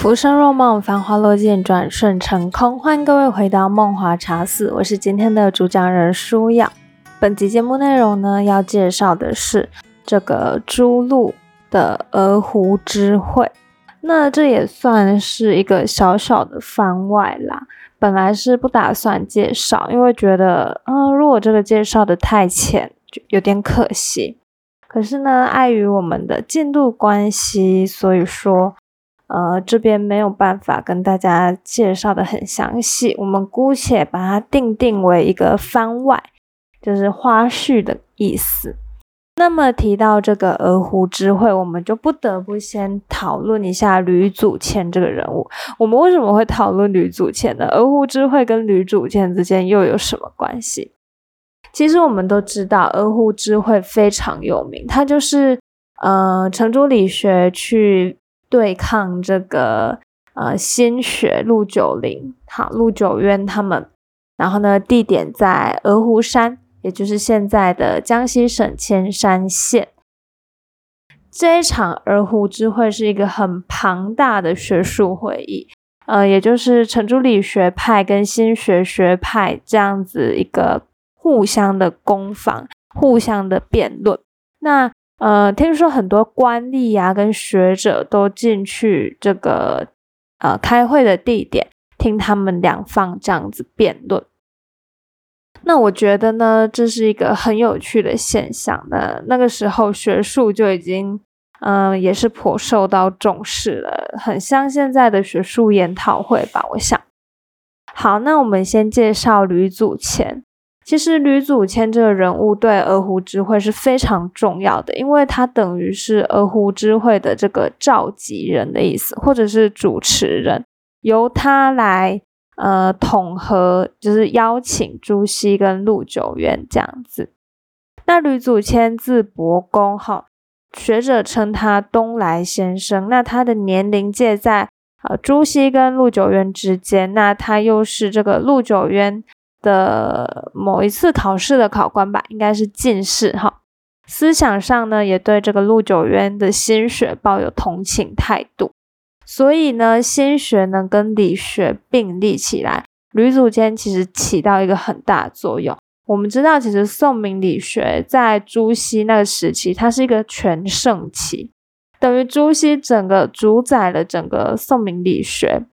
浮生若梦，繁华落尽，转瞬成空。欢迎各位回到梦华茶室，我是今天的主讲人舒雅。本集节目内容呢，要介绍的是这个朱露的鹅湖之会。那这也算是一个小小的番外啦。本来是不打算介绍，因为觉得，嗯，如果这个介绍的太浅，就有点可惜。可是呢，碍于我们的进度关系，所以说。呃，这边没有办法跟大家介绍的很详细，我们姑且把它定定为一个番外，就是花絮的意思。那么提到这个鹅湖之会，我们就不得不先讨论一下吕祖谦这个人物。我们为什么会讨论吕祖谦呢？鹅湖之会跟吕祖谦之间又有什么关系？其实我们都知道，鹅湖之会非常有名，它就是呃程朱理学去。对抗这个呃新学陆九龄，好陆九渊他们，然后呢地点在鹅湖山，也就是现在的江西省铅山县。这一场鹅湖之会是一个很庞大的学术会议，呃，也就是程朱理学派跟新学学派这样子一个互相的攻防，互相的辩论。那呃，听说很多官吏呀跟学者都进去这个呃开会的地点，听他们两方这样子辩论。那我觉得呢，这是一个很有趣的现象。那那个时候学术就已经嗯也是颇受到重视了，很像现在的学术研讨会吧。我想，好，那我们先介绍吕祖谦。其实吕祖谦这个人物对鹅湖之会是非常重要的，因为他等于是鹅湖之会的这个召集人的意思，或者是主持人，由他来呃统合，就是邀请朱熹跟陆九渊这样子。那吕祖谦字伯公，哈，学者称他东来先生。那他的年龄介在呃朱熹跟陆九渊之间，那他又是这个陆九渊。的某一次考试的考官吧，应该是进士哈。思想上呢，也对这个陆九渊的心学抱有同情态度，所以呢，心学呢跟理学并立起来，吕祖谦其实起到一个很大作用。我们知道，其实宋明理学在朱熹那个时期，它是一个全盛期，等于朱熹整个主宰了整个宋明理学。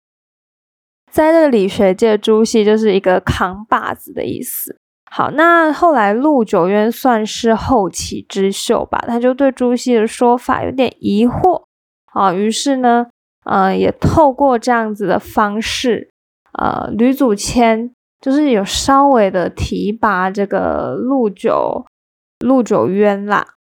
在这个理学界，朱熹就是一个扛把子的意思。好，那后来陆九渊算是后起之秀吧，他就对朱熹的说法有点疑惑啊，于是呢，呃，也透过这样子的方式，呃，吕祖谦就是有稍微的提拔这个陆九陆九渊啦。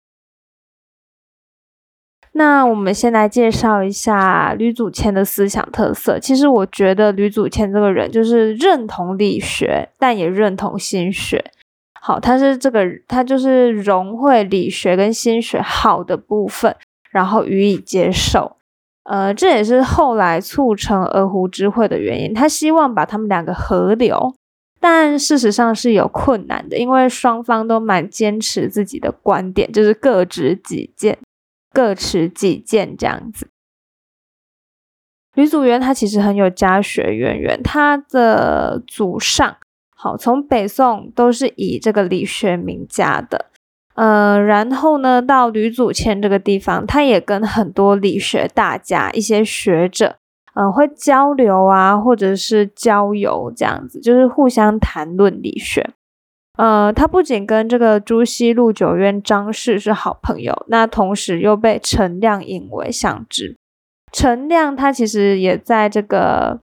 那我们先来介绍一下吕祖谦的思想特色。其实我觉得吕祖谦这个人就是认同理学，但也认同心学。好，他是这个，他就是融会理学跟心学好的部分，然后予以接受。呃，这也是后来促成鹅湖之会的原因。他希望把他们两个合流，但事实上是有困难的，因为双方都蛮坚持自己的观点，就是各执己见。各持己见这样子。吕祖元他其实很有家学渊源，他的祖上好从北宋都是以这个理学名家的，呃，然后呢到吕祖谦这个地方，他也跟很多理学大家、一些学者，嗯，会交流啊，或者是交友这样子，就是互相谈论理学。呃，他不仅跟这个朱熹、陆九渊、张氏是好朋友，那同时又被陈亮引为相知。陈亮他其实也在这个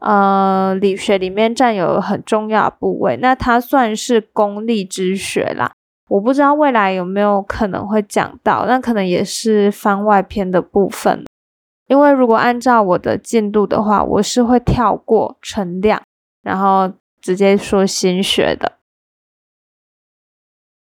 呃理学里面占有很重要的部位，那他算是功利之学啦。我不知道未来有没有可能会讲到，那可能也是番外篇的部分。因为如果按照我的进度的话，我是会跳过陈亮，然后直接说心学的。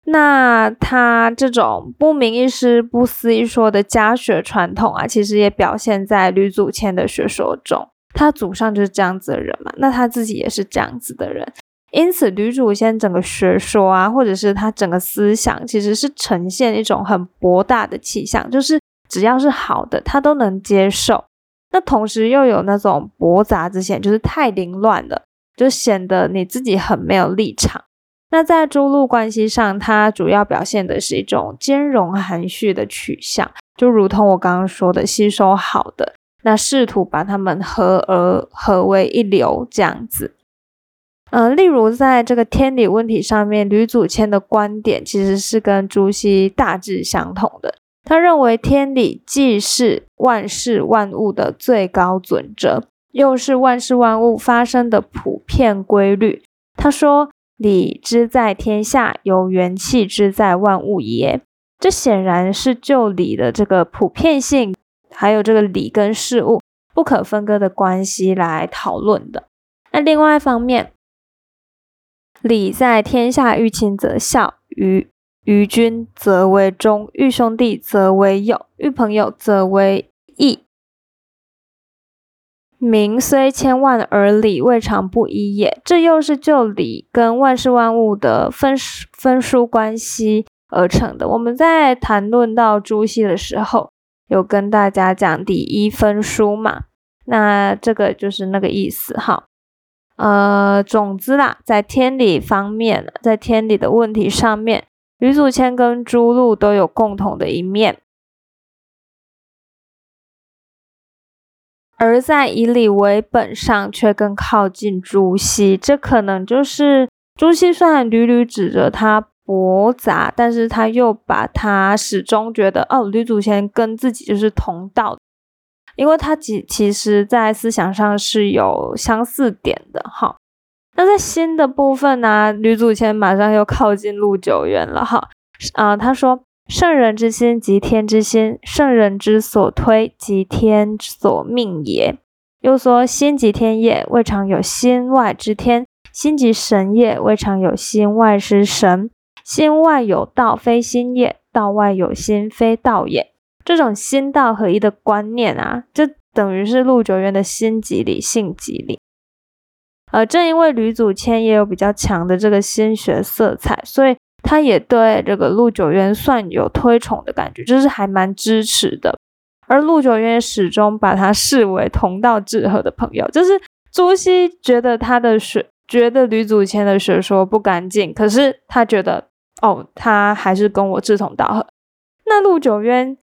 那他这种不明一师、不思一说的家学传统啊，其实也表现在吕祖谦的学说中。他祖上就是这样子的人嘛，那他自己也是这样子的人，因此吕祖谦整个学说啊，或者是他整个思想，其实是呈现一种很博大的气象，就是只要是好的，他都能接受。那同时又有那种驳杂之嫌，就是太凌乱了，就显得你自己很没有立场。那在诸路关系上，它主要表现的是一种兼容含蓄的取向，就如同我刚刚说的，吸收好的，那试图把它们合而合为一流这样子。嗯，例如在这个天理问题上面，吕祖谦的观点其实是跟朱熹大致相同的。他认为天理既是万事万物的最高准则，又是万事万物发生的普遍规律。他说。理之在天下，有元气之在万物也。这显然是就理的这个普遍性，还有这个理跟事物不可分割的关系来讨论的。那另外一方面，理在天下，欲亲则孝，于于君则为忠，欲兄弟则为友，欲朋友则为义。名虽千万而理未尝不一也，这又是就理跟万事万物的分分殊关系而成的。我们在谈论到朱熹的时候，有跟大家讲第一分殊嘛，那这个就是那个意思哈。呃，总之啦，在天理方面，在天理的问题上面，吕祖谦跟朱路都有共同的一面。而在以理为本上，却更靠近朱熹，这可能就是朱熹虽然屡屡指责他驳杂，但是他又把他始终觉得哦，吕祖谦跟自己就是同道，因为他其其实在思想上是有相似点的哈。那在新的部分呢，吕祖谦马上又靠近陆九渊了哈，啊，他说。圣人之心即天之心，圣人之所推即天所命也。又说心即天也，未尝有心外之天；心即神也，未尝有心外之神。心外有道，非心也；道外有心，非道也。这种心道合一的观念啊，就等于是陆九渊的心即理，性即理。而正因为吕祖谦也有比较强的这个心学色彩，所以。他也对这个陆九渊算有推崇的感觉，就是还蛮支持的。而陆九渊始终把他视为同道志合的朋友，就是朱熹觉得他的学，觉得吕祖谦的学说不干净，可是他觉得哦，他还是跟我志同道合。那陆九渊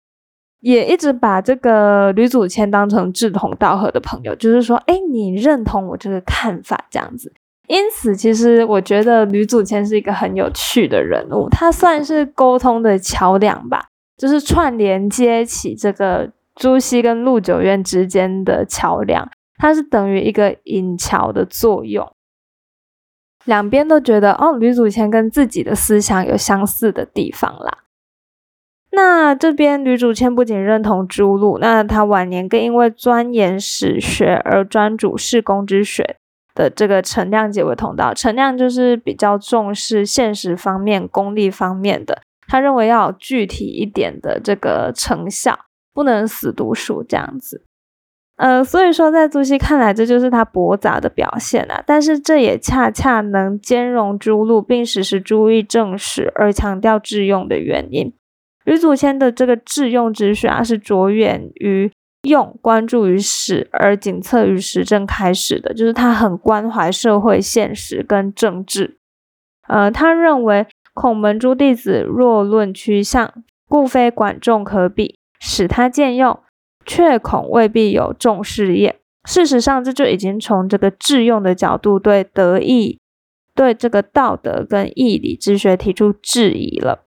也一直把这个吕祖谦当成志同道合的朋友，就是说，哎，你认同我这个看法，这样子。因此，其实我觉得吕祖谦是一个很有趣的人物，他算是沟通的桥梁吧，就是串联接起这个朱熹跟陆九渊之间的桥梁，他是等于一个引桥的作用。两边都觉得哦，吕祖谦跟自己的思想有相似的地方啦。那这边吕祖谦不仅认同朱路，那他晚年更因为钻研史学而专主事公之学。的这个陈亮结为同道，陈亮就是比较重视现实方面、功利方面的，他认为要有具体一点的这个成效，不能死读书这样子。呃，所以说在朱熹看来，这就是他驳杂的表现啊。但是这也恰恰能兼容诸路，并实施诸意正史而强调致用的原因。吕祖谦的这个致用之学啊，是着眼于。用关注于史而仅次于时政开始的，就是他很关怀社会现实跟政治。呃，他认为孔门诸弟子若论趋向，故非管仲可比，使他见用，却恐未必有重事业。事实上，这就已经从这个致用的角度对德义、对这个道德跟义理之学提出质疑了。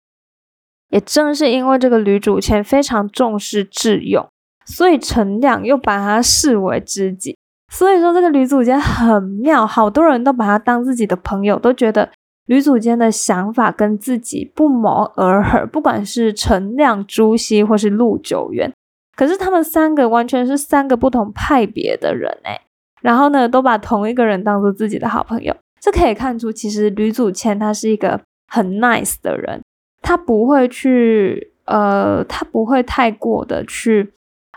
也正是因为这个吕祖谦非常重视致用。所以陈亮又把他视为知己，所以说这个吕祖坚很妙，好多人都把他当自己的朋友，都觉得吕祖坚的想法跟自己不谋而合，不管是陈亮、朱熹或是陆九渊，可是他们三个完全是三个不同派别的人哎，然后呢，都把同一个人当做自己的好朋友，这可以看出其实吕祖谦他是一个很 nice 的人，他不会去呃，他不会太过的去。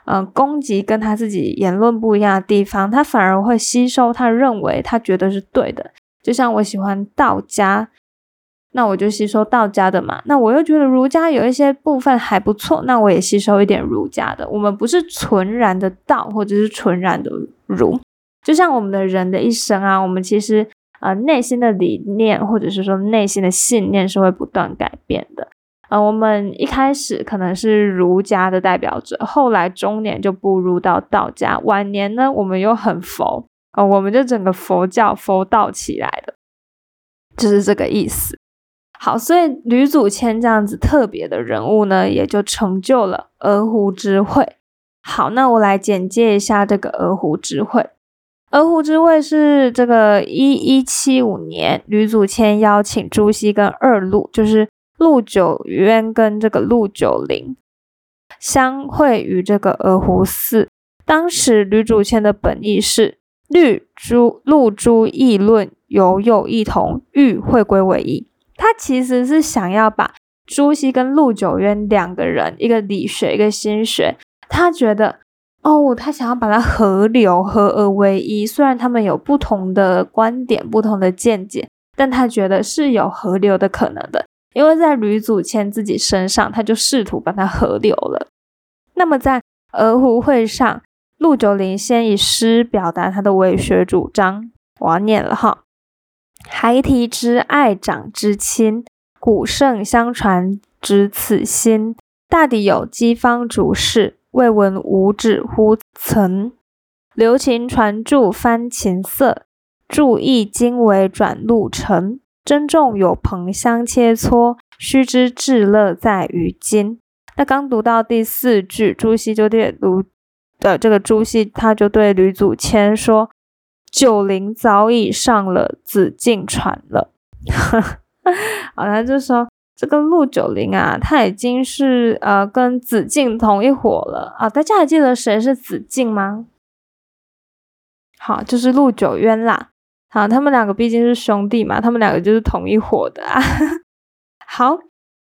嗯，攻击跟他自己言论不一样的地方，他反而会吸收他认为他觉得是对的。就像我喜欢道家那我就吸收道家的嘛。那我又觉得儒家有一些部分还不错，那我也吸收一点儒家的。我们不是纯然的道，或者是纯然的儒。就像我们的人的一生啊，我们其实呃内心的理念，或者是说内心的信念是会不断改变的。呃，我们一开始可能是儒家的代表者，后来中年就步入到道家，晚年呢，我们又很佛，呃，我们就整个佛教佛道起来的，就是这个意思。好，所以吕祖谦这样子特别的人物呢，也就成就了鹅湖之会。好，那我来简介一下这个鹅湖之会。鹅湖之会是这个一一七五年，吕祖谦邀请朱熹跟二陆，就是。陆九渊跟这个陆九龄相会于这个鹅湖寺。当时吕祖谦的本意是绿朱陆朱议论有有异同，欲会归为一。他其实是想要把朱熹跟陆九渊两个人，一个理学，一个心学，他觉得哦，他想要把它合流，合而为一。虽然他们有不同的观点、不同的见解，但他觉得是有合流的可能的。因为在吕祖谦自己身上，他就试图把它合流了。那么在鹅湖会上，陆九龄先以诗表达他的为学主张，我要念了哈：孩提之爱长之亲，古圣相传之此心。大抵有机方主事，未闻五指乎曾。留情传注翻琴瑟，注意经纬转路程。珍重有朋相切磋，须知至乐在于今。那刚读到第四句，朱熹就对卢的这个朱熹，他就对吕祖谦说：“九龄早已上了紫禁船了。”好，他就说这个陆九龄啊，他已经是呃跟紫禁同一伙了啊。大家还记得谁是紫禁吗？好，就是陆九渊啦。好，他们两个毕竟是兄弟嘛，他们两个就是同一伙的啊。好，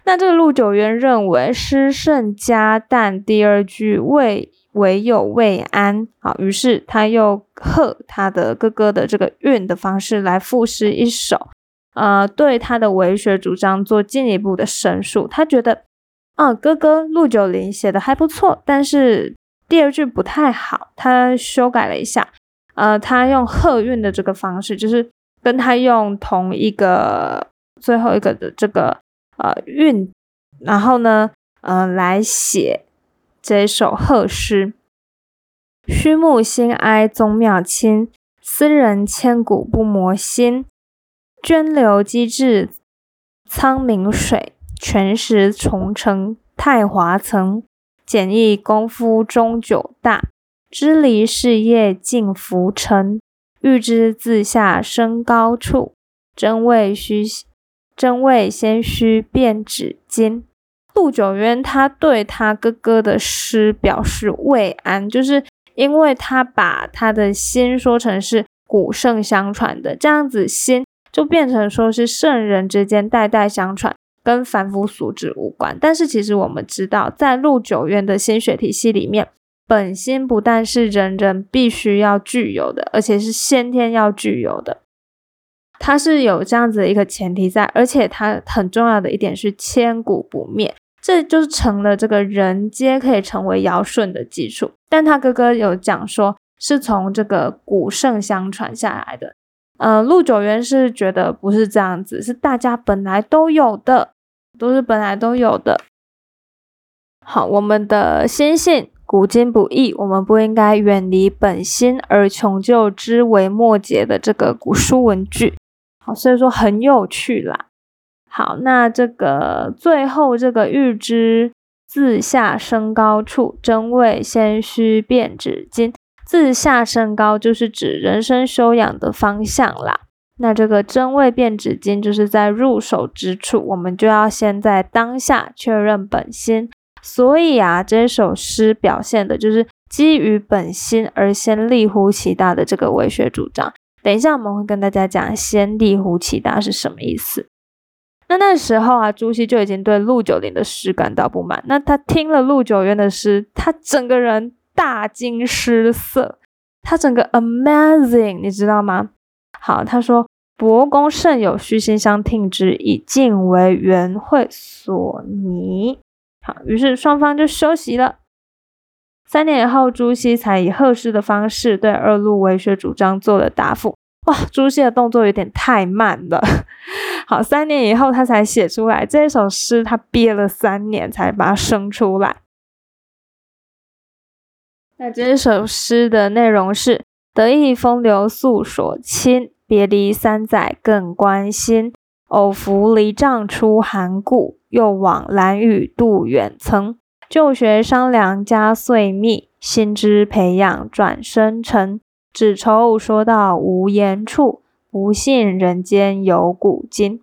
那这个陆九渊认为诗圣加但第二句未唯有未安，好，于是他又和他的哥哥的这个韵的方式来赋诗一首，呃，对他的文学主张做进一步的申述。他觉得，啊，哥哥陆九龄写的还不错，但是第二句不太好，他修改了一下。呃，他用贺韵的这个方式，就是跟他用同一个最后一个的这个呃韵，然后呢，呃，来写这首贺诗。虚木心哀宗庙亲，斯人千古不磨心。涓流机至苍冥水，泉石重成太华层。简易功夫终久大。支离事业尽浮沉，欲知自下升高处，真味须真味先须变纸巾。陆九渊他对他哥哥的诗表示慰安，就是因为他把他的心说成是古圣相传的，这样子心就变成说是圣人之间代代相传，跟凡夫俗子无关。但是其实我们知道，在陆九渊的心学体系里面。本心不但是人人必须要具有的，而且是先天要具有的。它是有这样子的一个前提在，而且它很重要的一点是千古不灭，这就是成了这个人皆可以成为尧舜的基础。但他哥哥有讲说，是从这个古圣相传下来的。呃，陆九渊是觉得不是这样子，是大家本来都有的，都是本来都有的。好，我们的心性。古今不易，我们不应该远离本心而穷究之为末节的这个古书文句。好，所以说很有趣啦。好，那这个最后这个欲知自下升高处，真谓先须辨纸巾。自下升高就是指人生修养的方向啦。那这个真谓变纸巾，就是在入手之处，我们就要先在当下确认本心。所以啊，这首诗表现的就是基于本心而先立乎其大的这个文学主张。等一下我们会跟大家讲“先立乎其大”是什么意思。那那时候啊，朱熹就已经对陆九龄的诗感到不满。那他听了陆九渊的诗，他整个人大惊失色，他整个 amazing，你知道吗？好，他说伯公甚有虚心相听之，以晋为元会所拟。好，于是双方就休息了。三年以后，朱熹才以贺氏的方式对二路文学主张做了答复。哇，朱熹的动作有点太慢了。好，三年以后他才写出来这首诗，他憋了三年才把它生出来。那这首诗的内容是：得意风流诉所亲，别离三载更关心。偶扶离杖出寒谷，又往蓝雨渡远曾。旧学商量加岁密，新知培养转生沉。只愁说到无言处，不信人间有古今。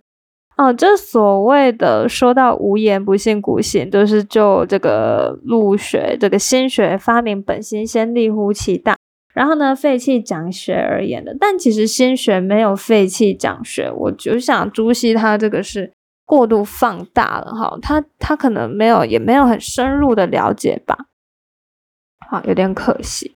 哦，这所谓的说到无言不信古今，都是就这个陆学这个心学发明本心先立乎其大，然后呢废弃讲学而言的。但其实心学没有废弃讲学，我就想朱熹他这个是。过度放大了哈，他他可能没有，也没有很深入的了解吧，好，有点可惜。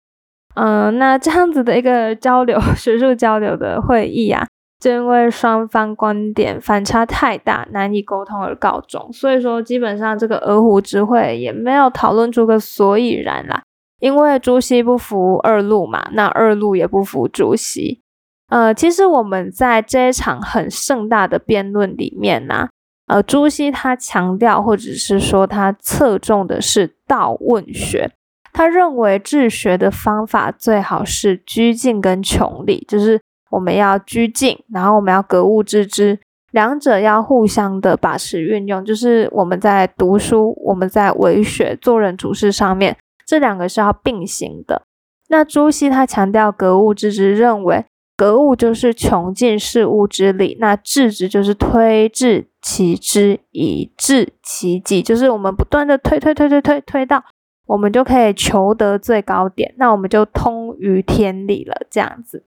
嗯，那这样子的一个交流，学术交流的会议啊，就因为双方观点反差太大，难以沟通而告终。所以说，基本上这个鹅湖之会也没有讨论出个所以然啦。因为朱熹不服二路嘛，那二路也不服朱熹。呃，其实我们在这一场很盛大的辩论里面呢。呃，朱熹他强调，或者是说他侧重的是道问学。他认为治学的方法最好是居静跟穷理，就是我们要居静，然后我们要格物致知，两者要互相的把持运用。就是我们在读书，我们在为学、做人处事上面，这两个是要并行的。那朱熹他强调格物致知，认为。格物就是穷尽事物之理，那致知就是推致其知以致其极，就是我们不断的推推推推推推到，我们就可以求得最高点，那我们就通于天理了。这样子，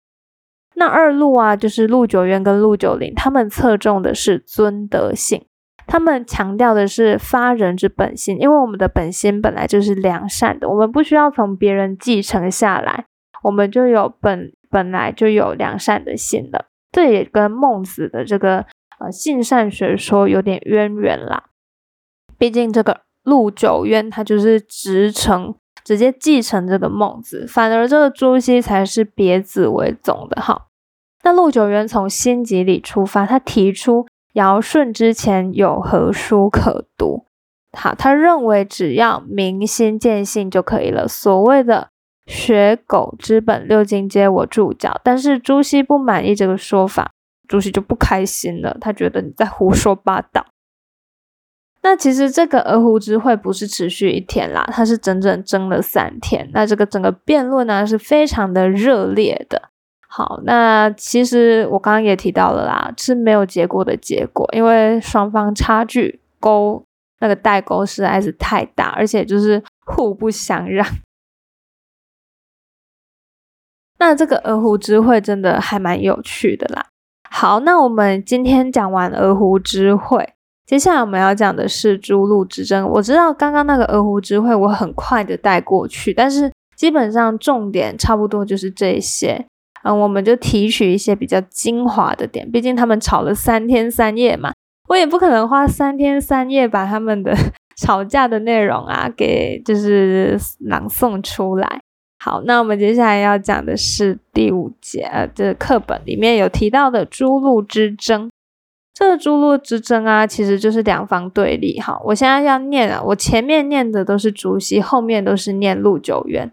那二路啊，就是陆九渊跟陆九龄，他们侧重的是尊德性，他们强调的是发人之本心，因为我们的本心本来就是良善的，我们不需要从别人继承下来，我们就有本。本来就有良善的心了，这也跟孟子的这个呃性善学说有点渊源啦。毕竟这个陆九渊他就是直承，直接继承这个孟子，反而这个朱熹才是别子为宗的哈。那陆九渊从心集里出发，他提出尧舜之前有何书可读？好，他认为只要明心见性就可以了。所谓的。学狗之本，六经皆我注脚。但是朱熹不满意这个说法，朱熹就不开心了。他觉得你在胡说八道。那其实这个鹅湖之会不是持续一天啦，它是整整争了三天。那这个整个辩论呢是非常的热烈的。好，那其实我刚刚也提到了啦，是没有结果的结果，因为双方差距沟那个代沟实在是太大，而且就是互不相让。那这个鹅湖之会真的还蛮有趣的啦。好，那我们今天讲完鹅湖之会，接下来我们要讲的是诸路之争。我知道刚刚那个鹅湖之会我很快的带过去，但是基本上重点差不多就是这些。嗯，我们就提取一些比较精华的点，毕竟他们吵了三天三夜嘛，我也不可能花三天三夜把他们的 吵架的内容啊给就是朗诵出来。好，那我们接下来要讲的是第五节，呃，这课本里面有提到的诸路之争。这个诸路之争啊，其实就是两方对立。哈，我现在要念啊，我前面念的都是朱熹，后面都是念陆九渊。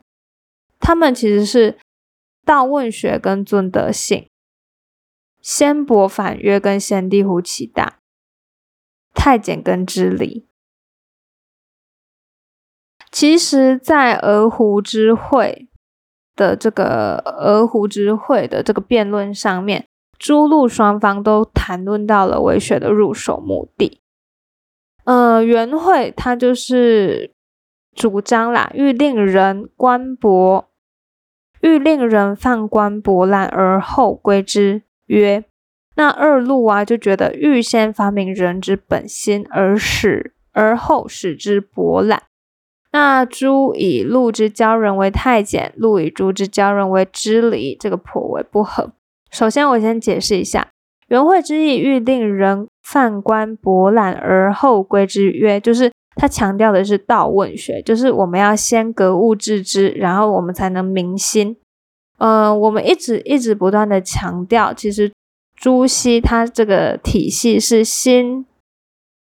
他们其实是道问学跟尊德性，先伯反约跟先帝乎其大，太监跟知礼。其实，在鹅湖之会的这个鹅湖之会的这个辩论上面，诸路双方都谈论到了为学的入手目的。呃，元会他就是主张啦，欲令人官博，欲令人放官博览而后归之曰。那二路啊就觉得欲先发明人之本心，而使而后使之博览。那朱以陆之教人为太监，陆以朱之教人为知礼，这个颇为不合。首先，我先解释一下，元惠之意，欲令人犯官博览而后归之曰，就是他强调的是道问学，就是我们要先格物致知，然后我们才能明心。呃，我们一直一直不断的强调，其实朱熹他这个体系是心、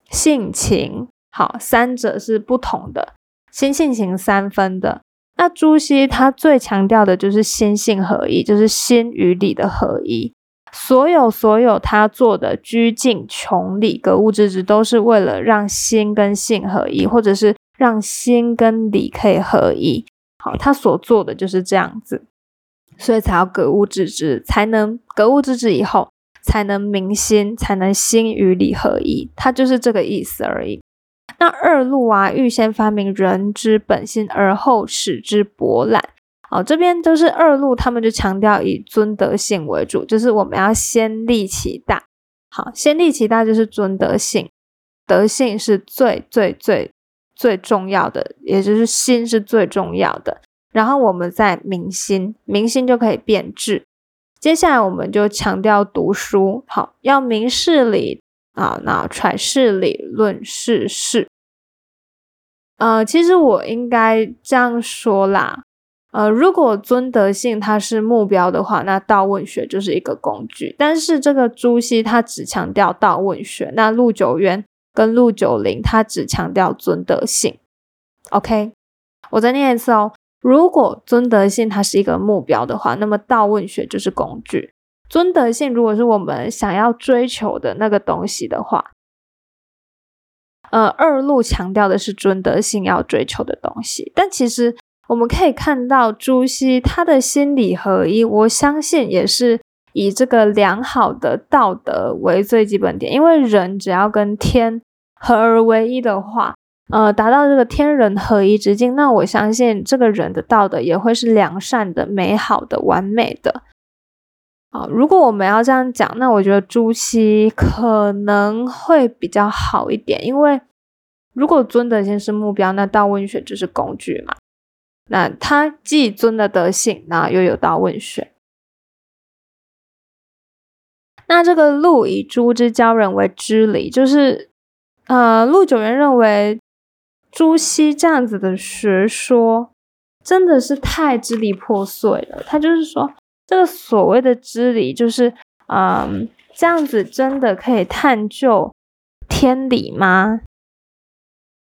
性情，好，三者是不同的，心性情三分的。那朱熹他最强调的就是心性合一，就是心与理的合一。所有所有他做的居静穷理格物致知，都是为了让心跟性合一，或者是让心跟理可以合一。好，他所做的就是这样子。所以才要格物致知，才能格物致知以后，才能明心，才能心与理合一。他就是这个意思而已。那二路啊，欲先发明人之本性，而后使之博览。哦，这边都是二路，他们就强调以尊德性为主，就是我们要先立其大。好，先立其大就是尊德性，德性是最最最最重要的，也就是心是最重要的。然后我们再明心，明心就可以变质。接下来我们就强调读书，好，要明事理啊，那揣事理，论事事。呃，其实我应该这样说啦，呃，如果尊德性它是目标的话，那道问学就是一个工具。但是这个朱熹他只强调道问学，那陆九渊跟陆九龄他只强调尊德性。OK，我再念一次哦。如果尊德性它是一个目标的话，那么道问学就是工具。尊德性如果是我们想要追求的那个东西的话，呃，二路强调的是尊德性要追求的东西。但其实我们可以看到朱熹他的心理合一，我相信也是以这个良好的道德为最基本点，因为人只要跟天合而为一的话。呃，达到这个天人合一之境，那我相信这个人的道德也会是良善的、美好的、完美的。啊，如果我们要这样讲，那我觉得朱熹可能会比较好一点，因为如果尊德性是目标，那道问学就是工具嘛。那他既尊了德性，那又有道问学。那这个陆以朱之教人为知礼，就是呃，陆九渊认为。朱熹这样子的学说真的是太支离破碎了。他就是说，这个所谓的知理，就是嗯，这样子真的可以探究天理吗？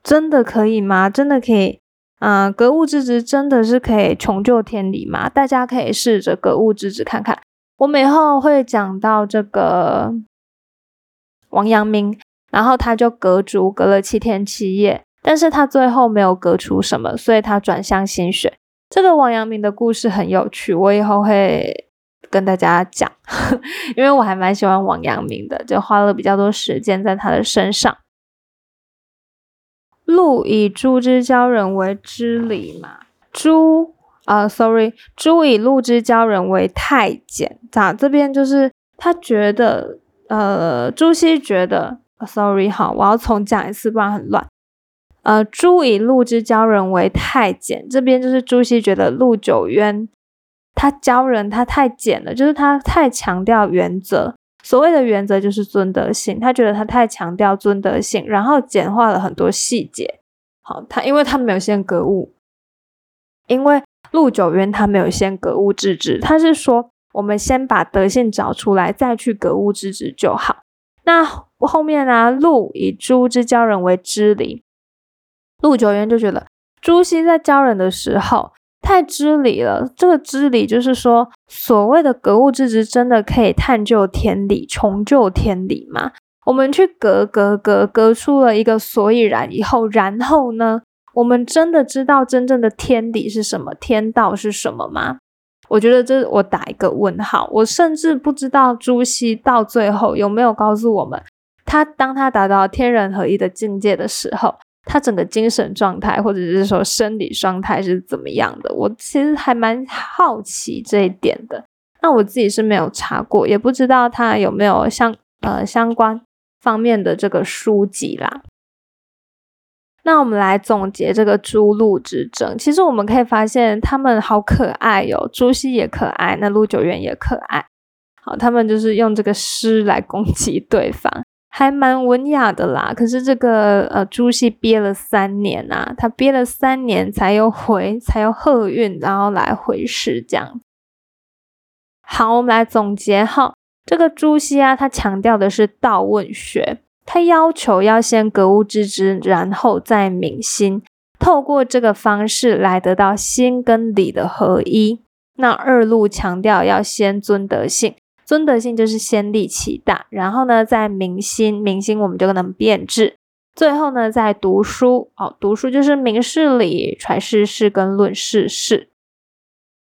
真的可以吗？真的可以？嗯，格物致知真的是可以穷究天理吗？大家可以试着格物致知看看。我们以后会讲到这个王阳明，然后他就隔竹隔了七天七夜。但是他最后没有隔出什么，所以他转向心学。这个王阳明的故事很有趣，我以后会跟大家讲，因为我还蛮喜欢王阳明的，就花了比较多时间在他的身上。陆以朱之教人为知礼嘛，朱啊，sorry，朱以陆之教人为太监。咋这边就是他觉得，呃，朱熹觉得，sorry，好，我要重讲一次，不然很乱。呃，朱以陆之教人为太简，这边就是朱熹觉得陆九渊他教人他太简了，就是他太强调原则。所谓的原则就是尊德性，他觉得他太强调尊德性，然后简化了很多细节。好，他因为他没有先格物，因为陆九渊他没有先格物致知，他是说我们先把德性找出来，再去格物致知就好。那后面呢？陆以朱之教人为知礼。陆九渊就觉得朱熹在教人的时候太知理了。这个知理就是说，所谓的格物致知，真的可以探究天理、穷究天理吗？我们去格格格格出了一个所以然以后，然后呢，我们真的知道真正的天理是什么，天道是什么吗？我觉得这我打一个问号。我甚至不知道朱熹到最后有没有告诉我们，他当他达到天人合一的境界的时候。他整个精神状态，或者是说生理状态是怎么样的？我其实还蛮好奇这一点的。那我自己是没有查过，也不知道他有没有相呃相关方面的这个书籍啦。那我们来总结这个朱陆之争。其实我们可以发现，他们好可爱哟，朱熹也可爱，那陆九渊也可爱。好，他们就是用这个诗来攻击对方，还蛮文雅的啦。可是这个呃朱熹憋了三年啊，他憋了三年才有回，才有贺运，然后来回诗这样。好，我们来总结哈，这个朱熹啊，他强调的是道问学，他要求要先格物致知，然后再明心，透过这个方式来得到心跟理的合一。那二路强调要先尊德性，尊德性就是先立其大，然后呢再明心，明心我们就能辨质，最后呢再读书哦，读书就是明事理、揣事事跟论事事。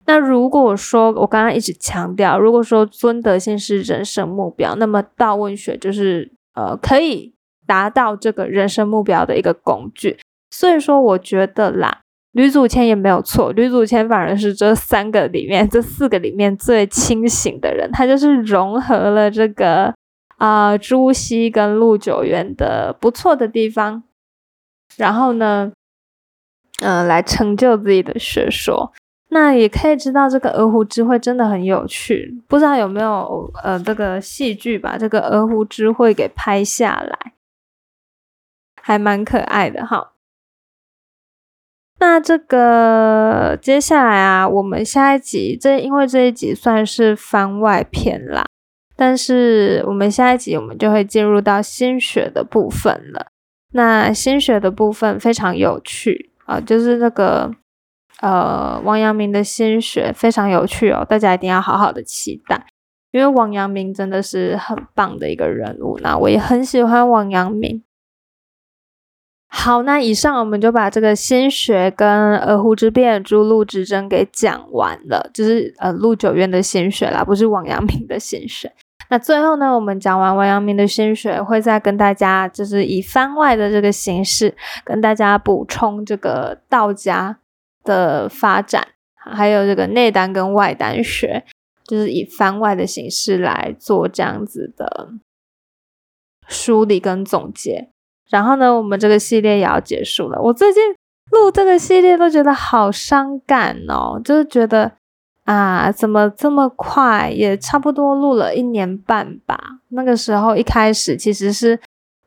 那如果说我刚刚一直强调，如果说尊德性是人生目标，那么道问学就是呃可以达到这个人生目标的一个工具。所以说，我觉得啦，吕祖谦也没有错，吕祖谦反而是这三个里面、这四个里面最清醒的人，他就是融合了这个啊朱熹跟陆九渊的不错的地方，然后呢，嗯，来成就自己的学说。那也可以知道，这个鹅湖之会真的很有趣。不知道有没有呃，这个戏剧把这个鹅湖之会给拍下来，还蛮可爱的哈。那这个接下来啊，我们下一集这因为这一集算是番外篇啦，但是我们下一集我们就会进入到心学的部分了。那心学的部分非常有趣啊，就是那个。呃，王阳明的心学非常有趣哦，大家一定要好好的期待，因为王阳明真的是很棒的一个人物，那我也很喜欢王阳明。好，那以上我们就把这个心学跟鹅湖之变、诸路之争给讲完了，就是呃陆九渊的心学啦，不是王阳明的心学。那最后呢，我们讲完王阳明的心学，会再跟大家就是以番外的这个形式跟大家补充这个道家。的发展，还有这个内丹跟外丹学，就是以番外的形式来做这样子的梳理跟总结。然后呢，我们这个系列也要结束了。我最近录这个系列都觉得好伤感哦，就是觉得啊，怎么这么快？也差不多录了一年半吧。那个时候一开始其实是，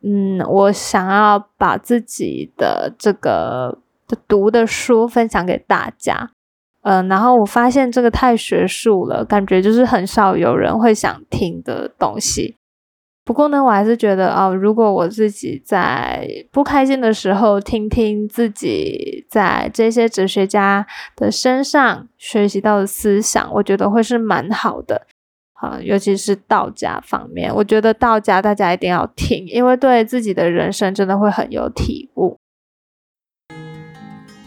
嗯，我想要把自己的这个。读的书分享给大家，嗯，然后我发现这个太学术了，感觉就是很少有人会想听的东西。不过呢，我还是觉得哦，如果我自己在不开心的时候听听自己在这些哲学家的身上学习到的思想，我觉得会是蛮好的。啊，尤其是道家方面，我觉得道家大家一定要听，因为对自己的人生真的会很有体悟。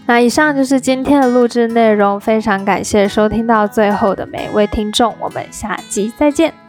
那以上就是今天的录制内容，非常感谢收听到最后的每一位听众，我们下集再见。